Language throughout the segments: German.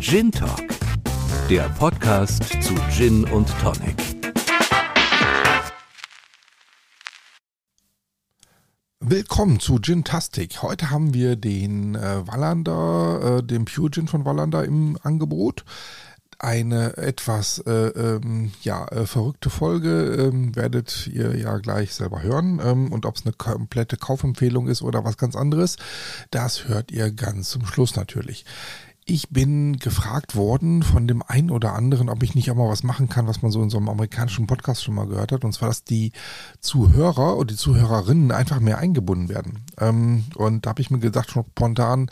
Gin Talk, der Podcast zu Gin und Tonic. Willkommen zu Gin-Tastic. Heute haben wir den äh, Wallander, äh, den Pure Gin von Wallander im Angebot. Eine etwas äh, ähm, ja, äh, verrückte Folge ähm, werdet ihr ja gleich selber hören. Ähm, und ob es eine komplette Kaufempfehlung ist oder was ganz anderes, das hört ihr ganz zum Schluss natürlich. Ich bin gefragt worden von dem einen oder anderen, ob ich nicht auch mal was machen kann, was man so in so einem amerikanischen Podcast schon mal gehört hat. Und zwar, dass die Zuhörer und die Zuhörerinnen einfach mehr eingebunden werden. Ähm, und da habe ich mir gedacht, schon spontan,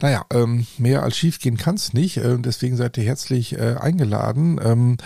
naja, ähm, mehr als schief gehen kann es nicht. Äh, deswegen seid ihr herzlich äh, eingeladen. Ähm,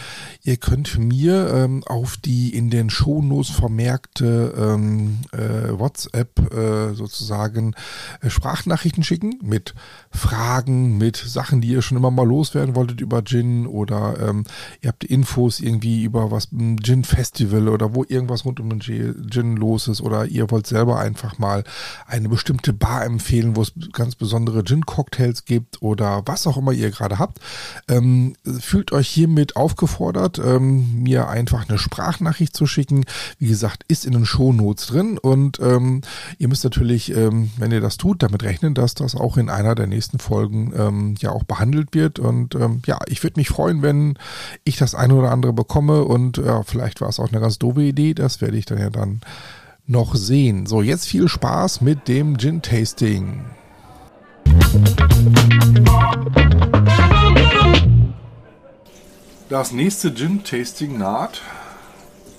ihr könnt mir ähm, auf die in den Shownotes vermerkte ähm, äh, WhatsApp äh, sozusagen äh, Sprachnachrichten schicken mit Fragen, mit Sachen, die ihr schon immer mal loswerden wolltet über Gin oder ähm, ihr habt Infos irgendwie über was ein Gin Festival oder wo irgendwas rund um den Gin los ist oder ihr wollt selber einfach mal eine bestimmte Bar empfehlen, wo es ganz besondere Gin Cocktails gibt oder was auch immer ihr gerade habt. Ähm, fühlt euch hiermit aufgefordert, ähm, mir einfach eine Sprachnachricht zu schicken. Wie gesagt, ist in den Shownotes drin und ähm, ihr müsst natürlich, ähm, wenn ihr das tut, damit rechnen, dass das auch in einer der nächsten Folgen ja auch behandelt wird. Und ähm, ja, ich würde mich freuen, wenn ich das eine oder andere bekomme. Und ja, vielleicht war es auch eine ganz doofe Idee. Das werde ich dann ja dann noch sehen. So, jetzt viel Spaß mit dem Gin-Tasting. Das nächste Gin-Tasting naht.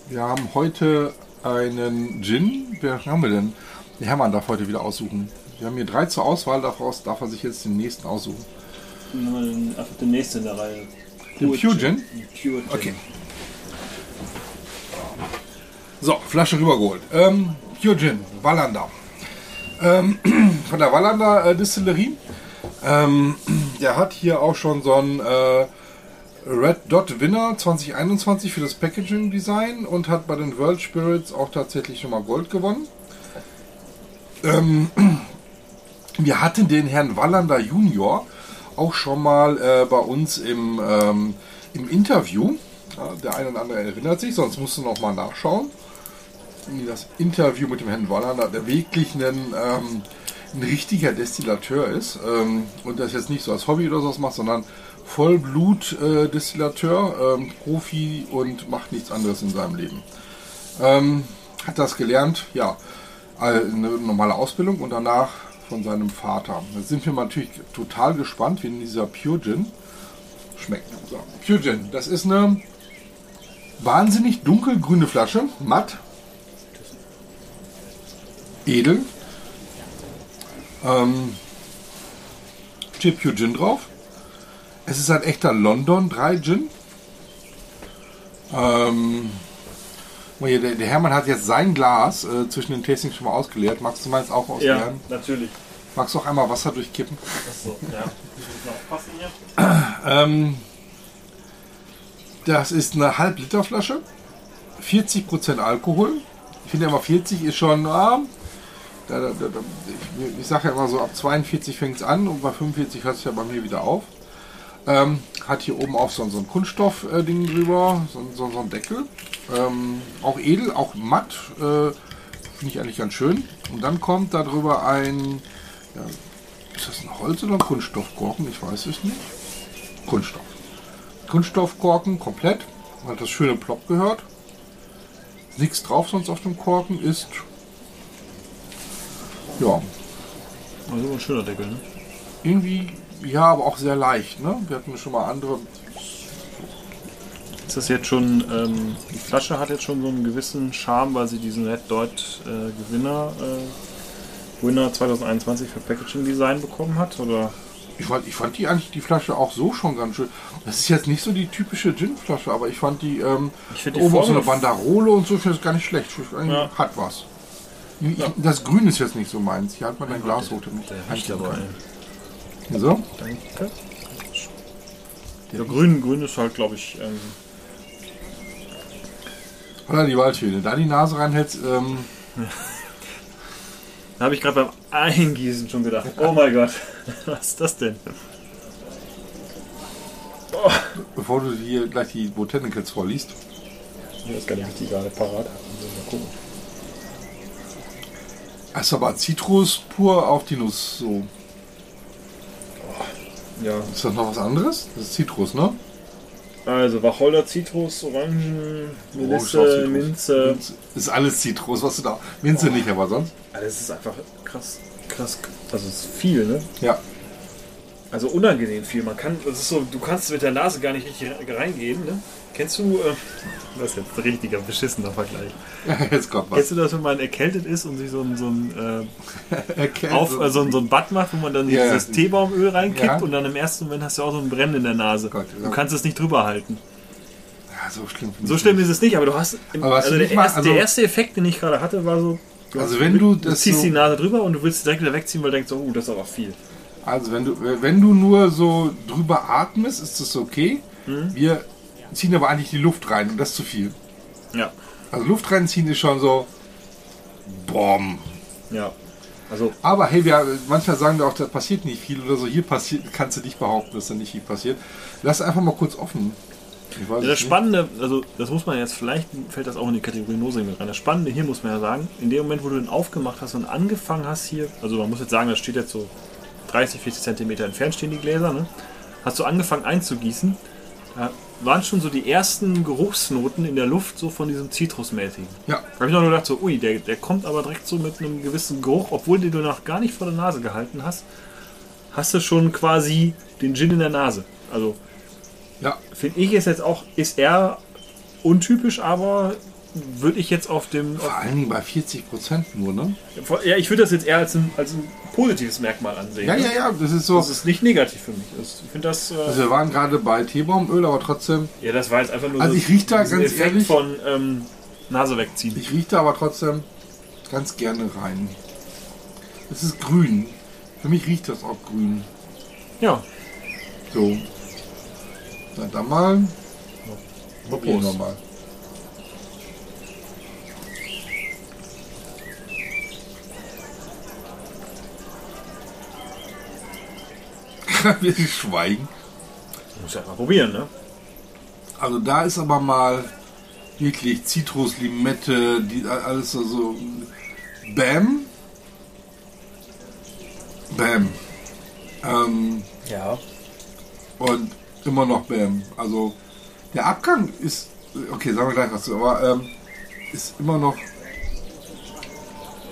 Wir haben heute einen Gin. Wer haben wir denn? Der Hermann darf heute wieder aussuchen. Wir haben hier drei zur Auswahl, daraus darf er sich jetzt den nächsten aussuchen. Einfach den nächsten in der Reihe. Den Pure Gin? Pure Gin. Okay. So, Flasche rübergeholt. Ähm, Pure Gin, Wallander. Ähm, von der Wallander äh, Distillerie. Ähm, der hat hier auch schon so ein äh, Red Dot Winner 2021 für das Packaging Design und hat bei den World Spirits auch tatsächlich schon mal Gold gewonnen. Ähm, wir hatten den Herrn Wallander Junior auch schon mal äh, bei uns im, ähm, im Interview. Ja, der eine oder andere erinnert sich, sonst musst du noch mal nachschauen. Das Interview mit dem Herrn Wallander, der wirklich ein, ähm, ein richtiger Destillateur ist ähm, und das jetzt nicht so als Hobby oder sowas macht, sondern Vollblut-Destillateur, ähm, Profi und macht nichts anderes in seinem Leben. Ähm, hat das gelernt, ja, eine normale Ausbildung und danach von seinem Vater. Da sind wir natürlich total gespannt, wie dieser Pure Gin schmeckt. So, Pure Gin, das ist eine wahnsinnig dunkelgrüne Flasche, matt, edel. Ähm, steht Pure Gin drauf. Es ist ein echter London 3 Gin. Ähm, der, der, Hermann hat jetzt sein Glas äh, zwischen den Tastings schon mal ausgeleert. Magst du meins auch ausleeren? Ja, natürlich. Magst du auch einmal Wasser durchkippen? Achso, ja. Hier. Ähm, das ist eine Halb-Liter-Flasche. 40% Alkohol. Ich finde immer 40 ist schon. Ah, da, da, da, ich, ich sage ja immer so, ab 42 fängt es an und bei 45 hört es ja bei mir wieder auf. Ähm, hat hier oben auch so, so ein Kunststoff-Ding drüber, so, so, so ein Deckel. Ähm, auch edel, auch matt. Äh, Finde ich eigentlich ganz schön. Und dann kommt da drüber ein. Ja, ist das ein Holz- oder ein Kunststoffkorken? Ich weiß es nicht. Kunststoff. Kunststoffkorken komplett. Hat das schöne Plop gehört. Nichts drauf sonst auf dem Korken ist. Ja. Also ein schöner Deckel, ne? Irgendwie ja, aber auch sehr leicht. Ne? Wir hatten schon mal andere. Ist das jetzt schon, ähm, die Flasche hat jetzt schon so einen gewissen Charme, weil sie diesen Red Dot äh, Gewinner, äh, Winner 2021 für Packaging Design bekommen hat? Oder? Ich fand, ich fand die eigentlich die Flasche auch so schon ganz schön. Das ist jetzt nicht so die typische Gin-Flasche, aber ich fand die, ähm, Ich die oben auch so eine Banderole und so, ich finde das gar nicht schlecht. Ich find, Ja. Hat was. Ich- Ja. Das Grün ist jetzt nicht so meins. Hier hat man ein Glas hoch. Der riecht aber. So. Danke. Ja, grün, grün ist halt, glaube ich, ähm, Oder die Waldhöhle. Da die Nase reinhältst, ähm, Da habe ich gerade beim Eingießen schon gedacht, oh mein Gott, was ist das denn? Bevor du hier gleich die Botanicals vorliest. Ich weiß gar nicht, ob ich die gerade parat habe. Mal gucken. Das ist aber Zitrus pur auf die Nuss. So. Ja, Ist das noch was anderes? Das ist Zitrus, ne? Also Wacholder, Zitrus, Orangen, Orange, Melisse, Zitrus. Minze. Minze. Ist alles Zitrus, was du da. Minze nicht, aber sonst. Also es ist einfach krass, krass, also es ist viel, ne? Ja. Also unangenehm viel. Man kann, das ist so, du kannst mit der Nase gar nicht richtig reingehen, ne? Kennst du, äh, das ist jetzt ein richtiger beschissener Vergleich. Jetzt kommt was. Kennst du das, wenn man erkältet ist und sich so ein, so ein, äh, auf, äh, so ein, so ein Bad macht, wo man dann Ja, dieses. Teebaumöl reinkippt Ja. und dann im ersten Moment hast du auch so ein Brennen in der Nase. Gott, du kannst es nicht drüber halten. ja, so schlimm. So schlimm ist es nicht, aber du hast. Im, Aber also du der, mal- erste, also- der erste Effekt, den ich gerade hatte, war so. du Also wenn du du das ziehst so- die Nase drüber und du willst direkt wieder wegziehen, weil du denkst, so, oh, das ist aber viel. Also wenn du, wenn du nur so drüber atmest, ist das okay. Mhm. Wir ziehen aber eigentlich die Luft rein und das ist zu viel. Ja. Also Luft reinziehen ist schon so. Bom. Ja. Also, Aber hey, wir, manchmal sagen wir auch, da passiert nicht viel oder so. Hier passiert, kannst du nicht behaupten, dass da nicht viel passiert. Lass einfach mal kurz offen. Ja, das. Spannende, also das muss man jetzt, vielleicht fällt das auch in die Kategorie Nosing mit rein. Das Spannende hier muss man ja sagen, in dem Moment, wo du den aufgemacht hast und angefangen hast hier, also man muss jetzt sagen, das steht jetzt so 30, 40 Zentimeter entfernt stehen die Gläser, ne? Hast du angefangen einzugießen, da waren schon so die ersten Geruchsnoten in der Luft so von diesem Zitrusmäßigen. Ja, Da habe ich noch nur gedacht, so, ui, der, der kommt aber direkt so mit einem gewissen Geruch, obwohl den du noch gar nicht vor der Nase gehalten hast, hast du schon quasi den Gin in der Nase. Also ja. Finde ich ist jetzt auch, ist eher untypisch, aber würde ich jetzt auf dem. Vor allen Dingen bei 40 Prozent nur, ne? Ja, ich würde das jetzt eher als ein, als ein positives Merkmal ansehen. Ja, ja, ja, das ist so. Das ist nicht negativ für mich. Das, ich finde das. Äh, Also wir waren gerade bei Teebaumöl, aber trotzdem, ja, das war jetzt einfach nur Also ich riech da ganz Effekt ehrlich- von ähm, Nase wegziehen. ich rieche da aber trotzdem ganz gerne rein. Es ist grün. Für mich riecht das auch grün. Ja, So. Na dann mal. Probieren wir mal. Wir schweigen. muss ja mal probieren, ne? Also da ist aber mal wirklich Zitrus, Limette, die alles so, so Bam. Bam. Ähm, Ja. und immer noch Bam. Also der Abgang ist, okay, sagen wir gleich was zu, aber ähm, ist immer noch.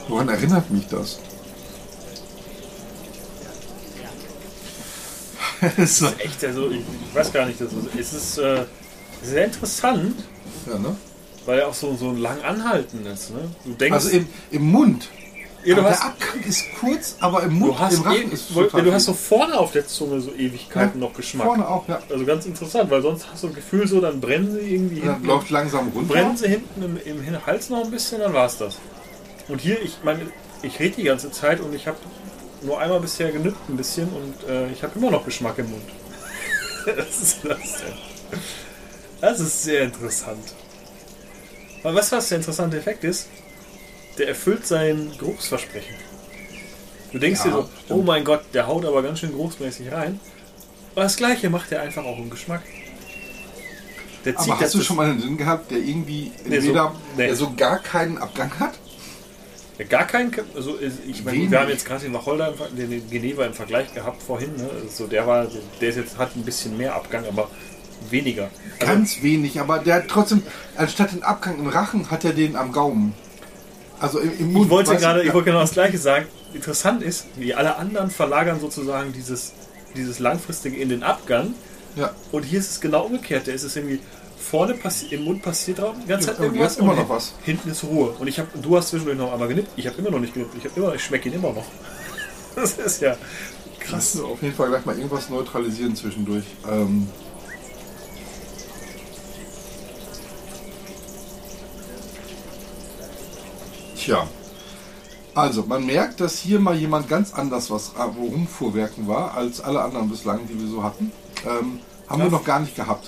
Woran erinnert mich das? so, Echt, also ich, ich weiß gar nicht, das ist, es ist äh, sehr interessant, ja, ne? weil er auch so, so lang anhalten ist. Ne? Du denkst, Also im, im Mund. Ja, Aber hast- der Abgang ist kurz, aber im Mund, du hast, im Rachen eh- ist total du hast so vorne auf der Zunge so Ewigkeiten Ja, noch Geschmack. Vorne auch, ja. Also ganz interessant, weil sonst hast du ein Gefühl so, dann brennen sie irgendwie Dann hinten. läuft langsam runter. brennen sie hinten im, im Hals noch ein bisschen, dann war's das. Und hier, ich meine, ich rede die ganze Zeit und ich habe nur einmal bisher genüppt ein bisschen und äh, ich habe immer noch Geschmack im Mund. Was ist das? Das ist sehr interessant. Aber weißt du, was der interessante Effekt ist? Der erfüllt sein Geruchsversprechen. Du denkst Ja, dir so, stimmt. oh mein Gott, der haut aber ganz schön geruchsmäßig rein. Aber das gleiche macht er einfach auch im Geschmack. Der Aber hast du das- schon mal einen Gin gehabt, der irgendwie Nee, so- nee. der so gar keinen Abgang hat? Ja, gar keinen, also ich meine, wir haben jetzt gerade den Wacholder, den, Geneva im Vergleich gehabt vorhin, ne? So der war, der ist jetzt hat ein bisschen mehr Abgang, aber weniger. Also, Ganz wenig, aber der hat trotzdem, anstatt den Abgang im Rachen, hat er den am Gaumen. Also im, im Mund. ich wollte gerade, ich wollte genau das Gleiche sagen. Interessant ist, wie alle anderen verlagern sozusagen dieses, dieses langfristige in den Abgang. Ja. Und hier ist es genau umgekehrt. Der ist es irgendwie vorne im Mund passiert drauf, die ganze Ja, Zeit aber irgendwas immer noch was. Hinten ist Ruhe. Und ich habe, du hast zwischendurch noch einmal genippt. Ich habe immer noch nicht genippt. Ich habe immer, ich schmecke ihn immer noch. Das ist ja Krass. Auf jeden Fall gleich mal irgendwas neutralisieren zwischendurch. Ähm, Tja. Also, man merkt, dass hier mal jemand ganz anders was rumfuhrwerken war, als alle anderen bislang, die wir so hatten. Ähm, haben Ja. wir noch gar nicht gehabt.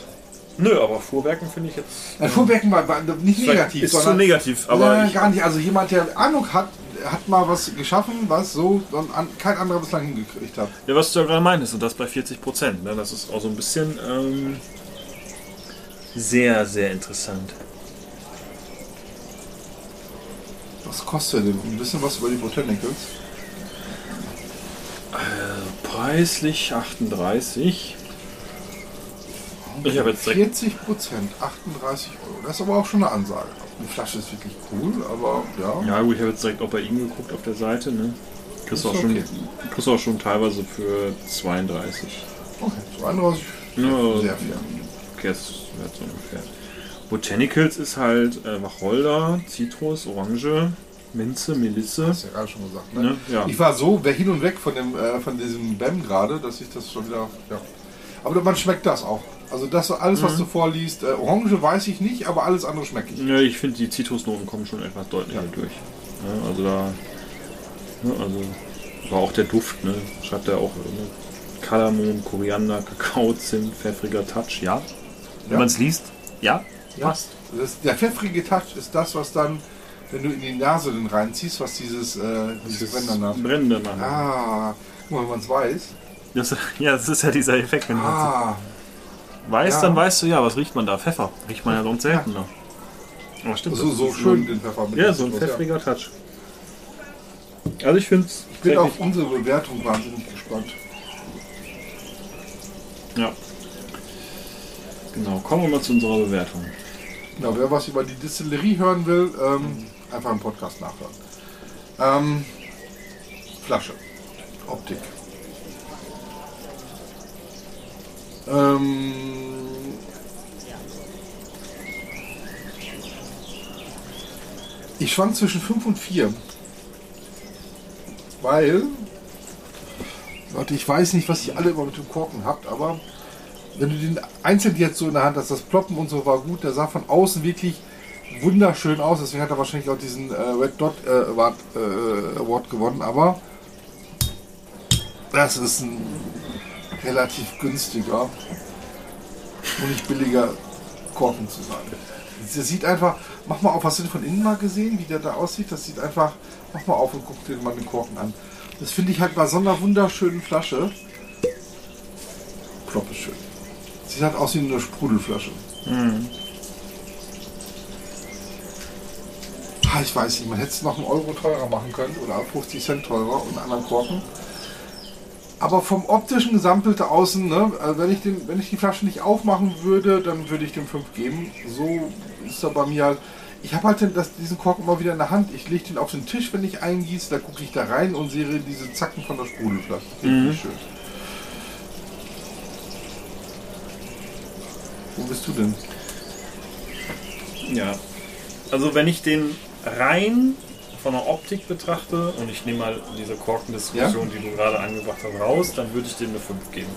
Nö, aber Fuhrwerken finde ich jetzt. Ein Fuhrwerken war, war nicht negativ, ist zu sondern negativ, aber ich, gar nicht. Also jemand, der Ahnung hat, hat mal was geschaffen, was so an, kein anderer bislang hingekriegt hat. Ja, was du ja gerade meintest, und das bei 40 Prozent. Ne? Das ist auch so ein bisschen ähm, sehr, sehr interessant. Was kostet denn? Ein bisschen was über die Botanicals? Äh, preislich 38. Ich habe jetzt direkt 40 Prozent, 38 Euro. Das ist aber auch schon eine Ansage. Die Flasche ist wirklich cool, aber ja. Ja, gut, ich habe jetzt direkt auch bei ihm geguckt auf der Seite. Ne? Kriegst, auch schon, okay. kriegst auch schon teilweise für 32. Okay, 32 Ja, sehr fair. Okay, das wird so ungefähr. Botanicals ist halt äh, Wacholder, Zitrus, Orange, Minze, Melisse. Hast du ja gerade schon gesagt. Ne? Ne? Ja. Ich war so hin und weg von, dem, äh, von diesem BEM gerade, dass ich das schon wieder. Ja. Aber man schmeckt das auch. Also das alles, Mhm. was du vorliest, äh, Orange weiß ich nicht, aber alles andere schmecke ich. Ja, ich finde, die Zitrusnoten kommen schon etwas deutlicher durch. Ja, also da. Ne, also, war auch der Duft, ne? Schreibt er auch. Ne? Kardamom, Koriander, Kakao, Zimt, pfeffriger Touch, ja. Wenn Ja. man es liest, ja. Passt. Das, der pfeffrige Touch ist das, was dann, wenn du in die Nase den reinziehst, was dieses, äh, dieses Brennen machen. Ah, guck mal, wenn man es weiß. Das, ja, das ist ja dieser Effekt. Wenn Ah, weißt, ja. dann weißt du, ja, was riecht man da? Pfeffer. Riecht man ja sonst seltener. Aber stimmt. so, das so schön den Pfeffer mit. Ja, so ein Ja. pfeffriger Touch. Also ich finde es. Ich bin auf unsere Bewertung wahnsinnig gespannt. Ja. Genau, kommen wir mal zu unserer Bewertung. Ja, wer was über die Distillerie hören will, ähm, einfach im Podcast nachhören. Ähm, Flasche. Optik. Ähm, ich schwank zwischen 5 und 4. Weil, Leute, ich weiß nicht, was ihr alle immer mit dem Korken habt, aber wenn du den einzeln jetzt so in der Hand hast, das Ploppen und so war gut, der sah von außen wirklich wunderschön aus, deswegen hat er wahrscheinlich auch diesen äh, Red Dot äh, Award, äh, Award gewonnen, aber das ist ein relativ günstiger und nicht billiger Korken zu sein. Der sieht einfach, mach mal auf, hast du den von innen mal gesehen, wie der da aussieht? Das sieht einfach, mach mal auf und guck dir mal den Korken an. Das finde ich halt bei so einer wunderschönen Flasche. Plopp ist schön. Sieht halt aus wie eine Sprudelflasche. Ah, ich weiß nicht, man hätte es noch einen Euro teurer machen können oder 50 Cent teurer und einen anderen Korken. Aber vom optischen Gesamtbild da außen, ne, äh, wenn, ich den, wenn ich die Flasche nicht aufmachen würde, dann würde ich dem 5 geben. So ist er bei mir halt. Ich habe halt den, das, diesen Korken immer wieder in der Hand. Ich lege den auf den Tisch, wenn ich eingieße. Da gucke ich da rein und sehe diese Zacken von der Sprudelflasche. Richtig schön. Wo bist du denn? Ja. Also wenn ich den rein von der Optik betrachte und ich nehme mal diese Korkendiskussion, die du gerade angebracht hast, raus, dann würde ich dem eine 5 geben.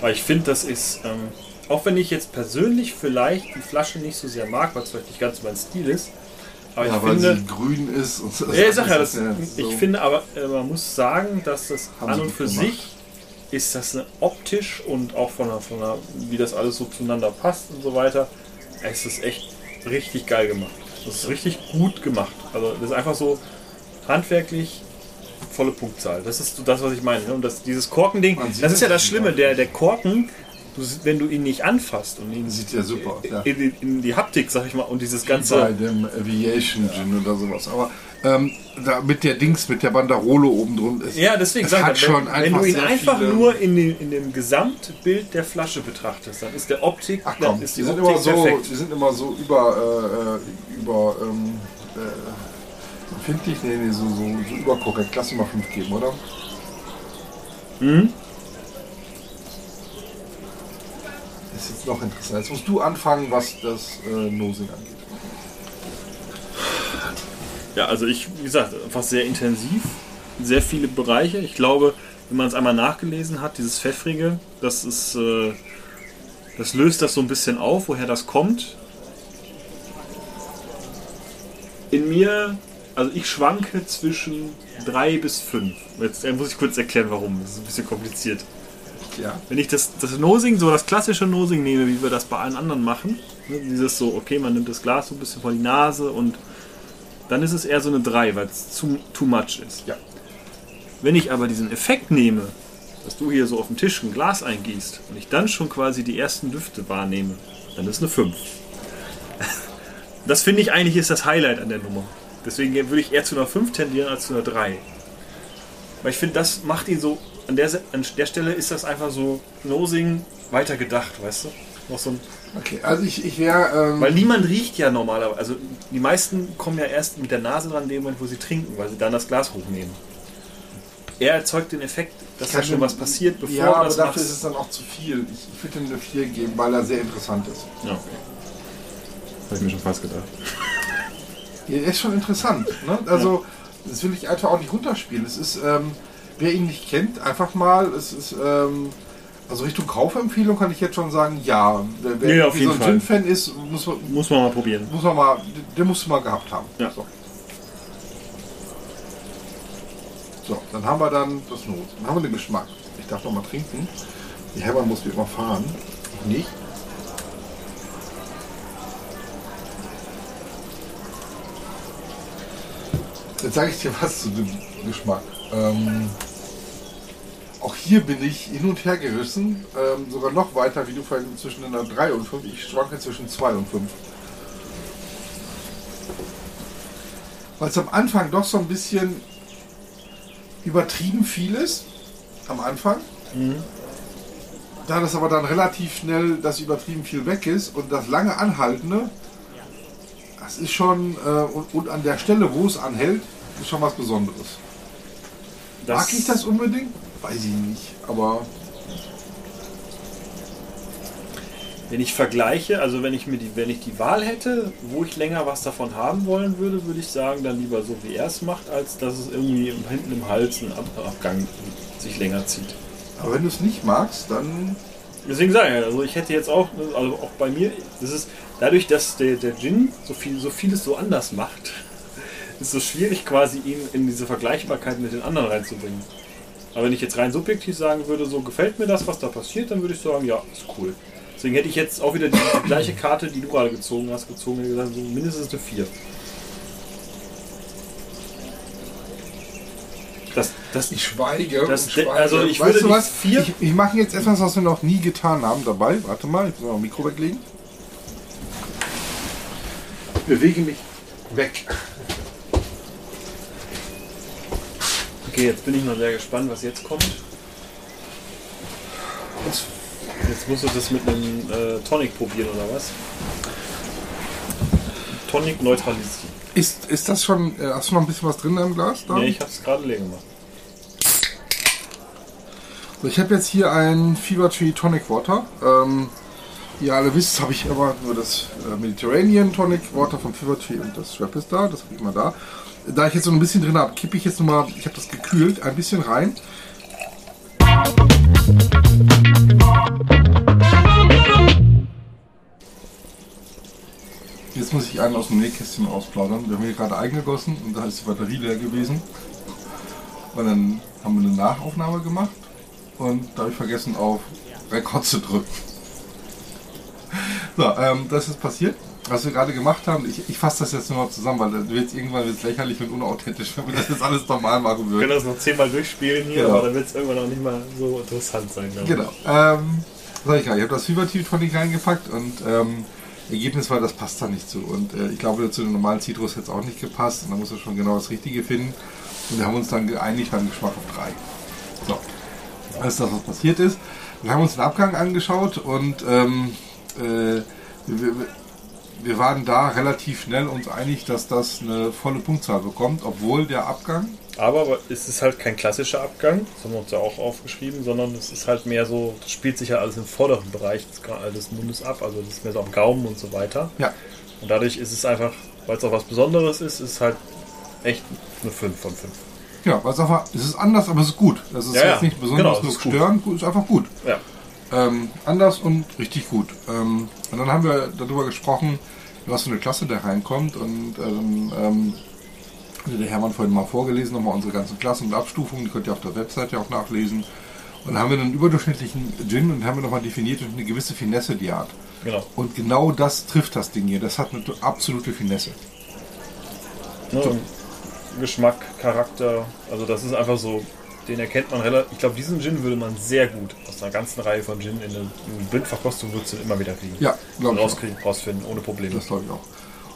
Weil ich finde, das ist, ähm, auch wenn ich jetzt persönlich vielleicht die Flasche nicht so sehr mag, weil es vielleicht nicht ganz mein Stil ist, aber Ja, ich weil finde, sie grün ist. Und so. ja, ich sag ja, das, ist ich so- finde aber, äh, man muss sagen, dass das Haben an und für gemacht. sich ist das eine optisch und auch von der, von der, wie das alles so zueinander passt und so weiter, es ist echt richtig geil gemacht. Das ist richtig gut gemacht. Also das ist einfach so handwerklich volle Punktzahl. Das ist das, was ich meine. ne? Und das, dieses Korkending, das ist ja das Schlimme, der, der Korken, du, wenn du ihn nicht anfasst und ihn Sieht ja super aus, ja. in, in, die Haptik, sag ich mal, und dieses bei ganze dem Aviation Gin oder sowas. Aber ähm, da mit der Dings, mit der Banderole oben drunter ist. Ja, deswegen es sag hat ich, wenn, schon wenn einfach du ihn einfach nur in, den, in dem Gesamtbild der Flasche betrachtest, dann ist der Optik, Ach dann komm, ist die die sind Optik immer so, perfekt. die sind immer so über, äh, über, ähm, äh, empfindlich, nee, nee, so, so, so überkorrekt. Lass mal 5 geben, oder? Mhm. Das ist jetzt noch interessant. Jetzt musst du anfangen, was das äh, Nosing angeht. Ja, also ich, wie gesagt, einfach sehr intensiv, sehr viele Bereiche. Ich glaube, wenn man es einmal nachgelesen hat, dieses Pfeffrige, das ist, äh, das löst das so ein bisschen auf, woher das kommt. In mir, also ich schwanke zwischen drei bis fünf. Jetzt äh, muss ich kurz erklären, warum. Das ist ein bisschen kompliziert. Ja. Wenn ich das, das Nosing, so das klassische Nosing nehme, wie wir das bei allen anderen machen, ne, dieses so, okay, man nimmt das Glas so ein bisschen vor die Nase und dann ist es eher so eine 3, weil es zu too much ist. Ja. Wenn ich aber diesen Effekt nehme, dass du hier so auf dem Tisch ein Glas eingießt und ich dann schon quasi die ersten Düfte wahrnehme, dann ist eine 5. Das finde ich eigentlich ist das Highlight an der Nummer. Deswegen würde ich eher zu einer 5 tendieren als zu einer 3. Weil ich finde, das macht ihn so, an der, an der Stelle ist das einfach so Nosing weitergedacht, weißt du? Noch so ein, Okay, also ich, ich wäre. Ähm, weil niemand riecht ja normalerweise. Also die meisten kommen ja erst mit der Nase dran, in dem Moment, wo sie trinken, weil sie dann das Glas hochnehmen. Er erzeugt den Effekt, dass da schon was passiert, bevor ja, du aber dafür machst. ist es dann auch zu viel. Ich, ich würde ihm eine 4 geben, weil er sehr interessant ist. Ja, okay. Habe ich mir schon fast gedacht. Ja, er ist schon interessant. Ne? Also, das will ich einfach auch nicht runterspielen. Es ist, ähm, wer ihn nicht kennt, einfach mal, es ist, ähm, also Richtung Kaufempfehlung kann ich jetzt schon sagen, ja. Wer, Ja, auf jeden so ein Fall. Gin-Fan ist, muss, man- Muss man mal probieren. muss man mal, der musst du mal gehabt haben. Ja. So. so, dann haben wir dann das Not. Dann haben wir den Geschmack. Ich darf noch mal trinken. Die Hermann muss wie immer fahren. Ich nicht. Jetzt sage ich dir was zu dem Geschmack. Ähm, hier bin ich hin und her gerissen, ähm, sogar noch weiter, wie du vorhin zwischen einer 3 und 5. Ich schwanke zwischen 2 und 5. Weil es am Anfang doch so ein bisschen übertrieben viel ist. Am Anfang. Da das aber dann relativ schnell das übertrieben viel weg ist und das lange Anhaltende, das ist schon, äh, und, und an der Stelle, wo es anhält, ist schon was Besonderes. Mag ich das unbedingt? Weiß ich nicht, aber Wenn ich vergleiche, also wenn ich mir die, wenn ich die Wahl hätte, wo ich länger was davon haben wollen würde, würde ich sagen, dann lieber so wie er es macht, als dass es irgendwie hinten im Hals ein Ab Abgang sich länger zieht. Aber wenn du es nicht magst, dann. Deswegen sage ich, also ich hätte jetzt auch, also auch bei mir, das ist dadurch, dass der, der Gin so viel, so vieles so anders macht, ist es so schwierig quasi ihn in diese Vergleichbarkeit mit den anderen reinzubringen. Aber wenn ich jetzt rein subjektiv sagen würde, so gefällt mir das, was da passiert, dann würde ich sagen, ja, ist cool. Deswegen hätte ich jetzt auch wieder die, gleiche Karte, die du gerade gezogen hast, gezogen und gesagt, so mindestens eine 4. Das, das, Ich schweige. Das- schweige. also ich weißt würde du was? vier- Ich, ich mache jetzt etwas, was wir noch nie getan haben dabei. Warte mal, ich muss mal ein Mikro weglegen. Bewege mich weg. Okay, jetzt bin ich mal sehr gespannt, was jetzt kommt. Jetzt musst du das mit einem äh, Tonic probieren, oder was? Tonic neutralisieren. Ist, ist das schon, äh, hast du noch ein bisschen was drin im Glas? Da? Nee, ich habe es gerade leer gemacht. So, ich habe jetzt hier ein Fever Tree Tonic Water. Ähm, ihr alle wisst, habe ich aber nur das äh, Mediterranean Tonic Water von Fever Tree und das Strap ist da. Das habe ich immer da. Da ich jetzt so ein bisschen drin habe, kippe ich jetzt nochmal, ich habe das gekühlt, ein bisschen rein. Jetzt muss ich einen aus dem Nähkästchen rausplaudern. Wir haben hier gerade eingegossen und da ist die Batterie leer gewesen. Und dann haben wir eine Nachaufnahme gemacht und da habe ich vergessen auf Rekord zu drücken. So, ähm, das ist passiert. Was wir gerade gemacht haben, ich, ich fasse das jetzt nur mal zusammen, weil dann wird irgendwann wird's lächerlich und unauthentisch, wenn wir das jetzt alles normal machen Wir können würden. das noch zehnmal durchspielen hier, Genau. aber dann wird es irgendwann auch nicht mal so interessant sein. Genau. Ähm, sag ich ja, ich habe das Fiebertief von denen reingepackt und ähm, Ergebnis war, das passt da nicht so. Und äh, ich glaube, zu dem normalen Zitrus hätte es auch nicht gepasst und da muss er schon genau das Richtige finden. Und wir haben uns dann geeinigt beim Geschmack auf drei. So, das ist das, was passiert ist. Dann haben wir uns den Abgang angeschaut und ähm, äh, wir, wir, waren da relativ schnell uns einig, dass das eine volle Punktzahl bekommt, obwohl der Abgang Aber es ist halt kein klassischer Abgang, das haben wir uns ja auch aufgeschrieben, sondern es ist halt mehr so, das spielt sich ja alles im vorderen Bereich des, Mundes ab, also das ist mehr so am Gaumen und so weiter. ja, Und dadurch ist es einfach, weil es auch was Besonderes ist, ist halt echt eine 5 von 5. Ja, weil es einfach, es ist anders, aber es ist gut. Es ist Ja, jetzt ja. nicht besonders Genau, es nur störend, gut, es ist einfach gut. Ja. Ähm, anders und richtig gut. Ähm, und dann haben wir darüber gesprochen, was für eine Klasse da reinkommt. Und ähm, ähm, der Hermann vorhin mal vorgelesen, nochmal unsere ganzen Klassen und Abstufungen, die könnt ihr auf der Webseite auch nachlesen. Und dann haben wir einen überdurchschnittlichen Gin und haben wir nochmal definiert und eine gewisse Finesse, die hat. Genau. Und genau das trifft das Ding hier. Das hat eine absolute Finesse. Ne? Geschmack, Charakter, also das ist einfach so, den erkennt man relativ. Ich glaube, diesen Gin würde man sehr gut aus einer ganzen Reihe von Gin in eine Blindverkostung würdest du immer wieder kriegen. Ja, glaube ich. auch. Rauskriegen, rausfinden, ohne Probleme. Das glaube ich auch.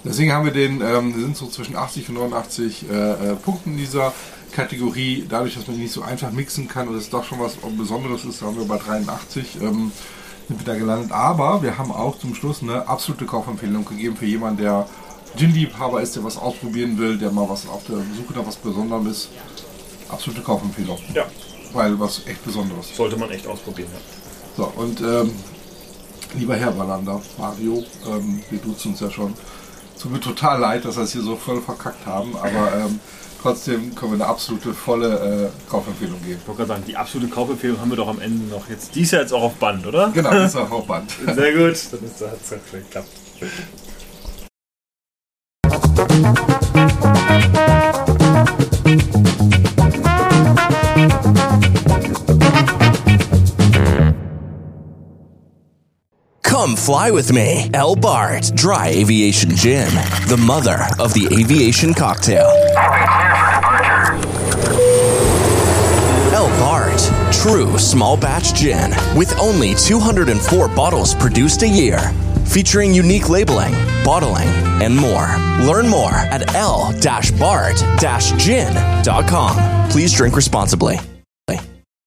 Deswegen haben wir den, ähm, sind so zwischen 80 und 89 äh, äh, Punkten dieser Kategorie. Dadurch, dass man die nicht so einfach mixen kann und es doch schon was Besonderes ist, haben wir bei 83 ähm, sind wir da gelandet. Aber wir haben auch zum Schluss eine absolute Kaufempfehlung gegeben für jemanden, der Gin-Liebhaber ist, der was ausprobieren will, der mal was auf der Suche nach was Besonderem ist. Absolute Kaufempfehlung. Ja. Weil was echt Besonderes. Sollte man echt ausprobieren. Ja. So, und ähm, lieber Herr Wallander, Mario, ähm, wir duzen uns ja schon. Tut mir total leid, dass wir es hier so voll verkackt haben, aber ähm, trotzdem können wir eine absolute volle äh, Kaufempfehlung geben. Ich wollte gerade sagen, die absolute Kaufempfehlung haben wir doch am Ende noch jetzt. Die ist ja jetzt auch auf Band, oder? Genau, die ist auch auf Band. Sehr gut, dann hat es ja geklappt. Come fly with me. L. Bart Dry Aviation Gin, the mother of the aviation cocktail. L. Bart, true small batch gin with only 204 bottles produced a year. Featuring unique labeling, bottling, and more. Learn more at l-bart-gin.com. Please drink responsibly.